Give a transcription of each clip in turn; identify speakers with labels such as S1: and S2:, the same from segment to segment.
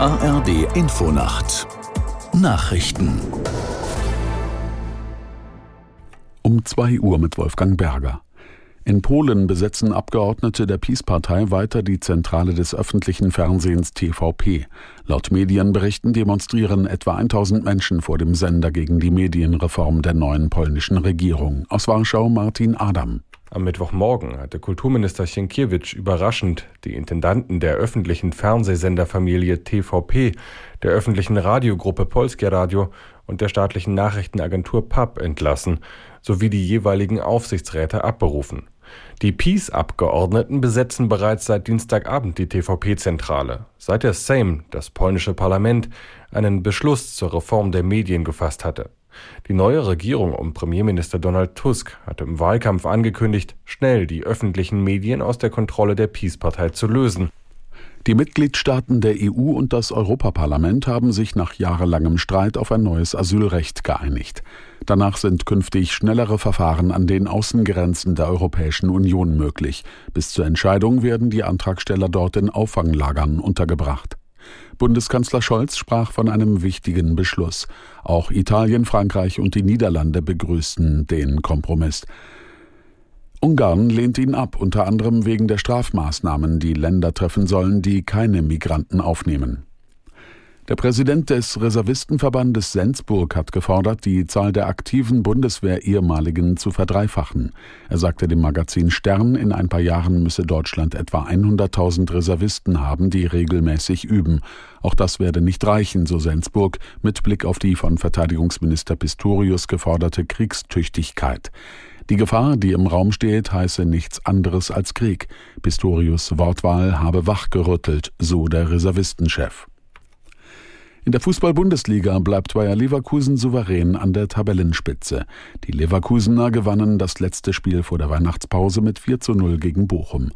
S1: ARD Infonacht Nachrichten
S2: Um 2 Uhr mit Wolfgang Berger. In Polen besetzen Abgeordnete der PiS-Partei weiter die Zentrale des öffentlichen Fernsehens TVP. Laut Medienberichten demonstrieren etwa 1000 Menschen vor dem Sender gegen die Medienreform der neuen polnischen Regierung. Aus Warschau Martin Adam.
S3: Am Mittwochmorgen hatte Kulturminister Sienkiewicz überraschend die Intendanten der öffentlichen Fernsehsenderfamilie TVP, der öffentlichen Radiogruppe Polskie Radio und der staatlichen Nachrichtenagentur PAP entlassen, sowie die jeweiligen Aufsichtsräte abberufen. Die Peace-Abgeordneten besetzen bereits seit Dienstagabend die TVP-Zentrale, seit der Sejm, das polnische Parlament, einen Beschluss zur Reform der Medien gefasst hatte. Die neue Regierung um Premierminister Donald Tusk hatte im Wahlkampf angekündigt, schnell die öffentlichen Medien aus der Kontrolle der Peace-Partei zu lösen.
S2: Die Mitgliedstaaten der EU und das Europaparlament haben sich nach jahrelangem Streit auf ein neues Asylrecht geeinigt. Danach sind künftig schnellere Verfahren an den Außengrenzen der Europäischen Union möglich. Bis zur Entscheidung werden die Antragsteller dort in Auffanglagern untergebracht. Bundeskanzler Scholz sprach von einem wichtigen Beschluss. Auch Italien, Frankreich und die Niederlande begrüßten den Kompromiss. Ungarn lehnt ihn ab, unter anderem wegen der Strafmaßnahmen, die Länder treffen sollen, die keine Migranten aufnehmen. Der Präsident des Reservistenverbandes Sensburg hat gefordert, die Zahl der aktiven Bundeswehr-Ehemaligen zu verdreifachen. Er sagte dem Magazin Stern, in ein paar Jahren müsse Deutschland etwa 100.000 Reservisten haben, die regelmäßig üben. Auch das werde nicht reichen, so Sensburg, mit Blick auf die von Verteidigungsminister Pistorius geforderte Kriegstüchtigkeit. Die Gefahr, die im Raum steht, heiße nichts anderes als Krieg. Pistorius Wortwahl habe wachgerüttelt, so der Reservistenchef. In der Fußball-Bundesliga bleibt Bayer Leverkusen souverän an der Tabellenspitze. Die Leverkusener gewannen das letzte Spiel vor der Weihnachtspause mit 4 zu 0 gegen Bochum.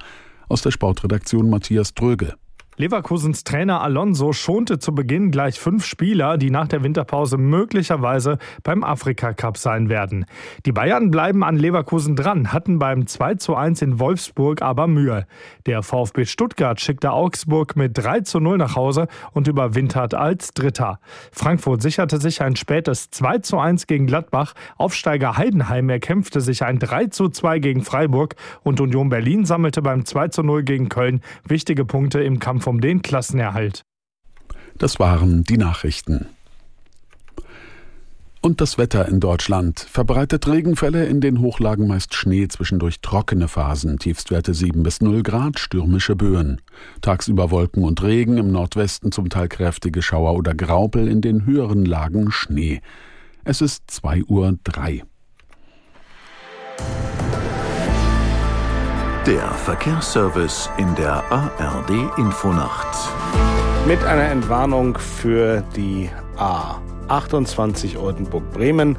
S2: Aus der Sportredaktion Matthias Dröge.
S4: Leverkusens Trainer Alonso schonte zu Beginn gleich fünf Spieler, die nach der Winterpause möglicherweise beim Afrika Cup sein werden. Die Bayern bleiben an Leverkusen dran, hatten beim 2 zu 1 in Wolfsburg aber Mühe. Der VfB Stuttgart schickte Augsburg mit 3 zu 0 nach Hause und überwintert als Dritter. Frankfurt sicherte sich ein spätes 2 zu 1 gegen Gladbach. Aufsteiger Heidenheim erkämpfte sich ein 3 zu 2 gegen Freiburg und Union Berlin sammelte beim 2 zu 0 gegen Köln wichtige Punkte im Kampf um den Klassenerhalt.
S2: Das waren die Nachrichten. Und das Wetter in Deutschland verbreitet Regenfälle, in den Hochlagen meist Schnee, zwischendurch trockene Phasen, Tiefstwerte 7 bis 0 Grad, stürmische Böen. Tagsüber Wolken und Regen, im Nordwesten zum Teil kräftige Schauer oder Graupel, in den höheren Lagen Schnee. Es ist 2 Uhr 3.
S1: Der Verkehrsservice in der ARD Infonacht.
S5: Mit einer Entwarnung für die A. 28 Oldenburg-Bremen.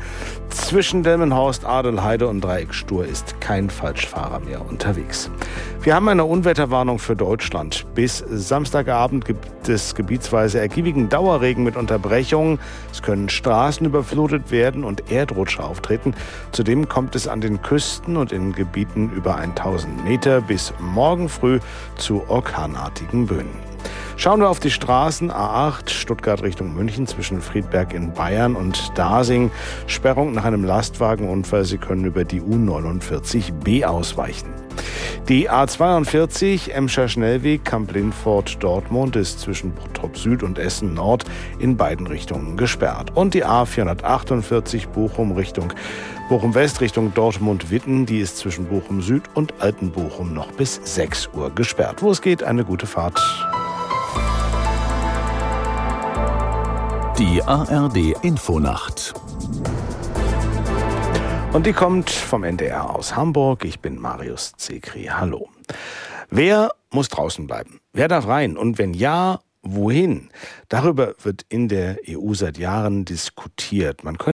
S5: Zwischen Delmenhorst, Adelheide und Dreieck Stur ist kein Falschfahrer mehr unterwegs. Wir haben eine Unwetterwarnung für Deutschland. Bis Samstagabend gibt es gebietsweise ergiebigen Dauerregen mit Unterbrechungen. Es können Straßen überflutet werden und Erdrutsche auftreten. Zudem kommt es an den Küsten und in Gebieten über 1000 Meter bis morgen früh zu orkanartigen Böen. Schauen wir auf die Straßen A8 Stuttgart Richtung München zwischen Friedberg in Bayern und Dasing. Sperrung nach einem Lastwagenunfall. Sie können über die U49B ausweichen. Die A42 Emscher Schnellweg Kamp-Lindfort Dortmund ist zwischen Bottrop Süd und Essen Nord in beiden Richtungen gesperrt. Und die A448 Bochum Richtung Bochum West Richtung Dortmund Witten, die ist zwischen Bochum Süd und Altenbochum noch bis 6 Uhr gesperrt. Wo es geht, eine gute Fahrt.
S1: Die ARD Infonacht.
S5: Und die kommt vom NDR aus Hamburg. Ich bin Marius Zekri. Hallo. Wer muss draußen bleiben? Wer darf rein? Und wenn ja, wohin? Darüber wird in der EU seit Jahren diskutiert. Man könnte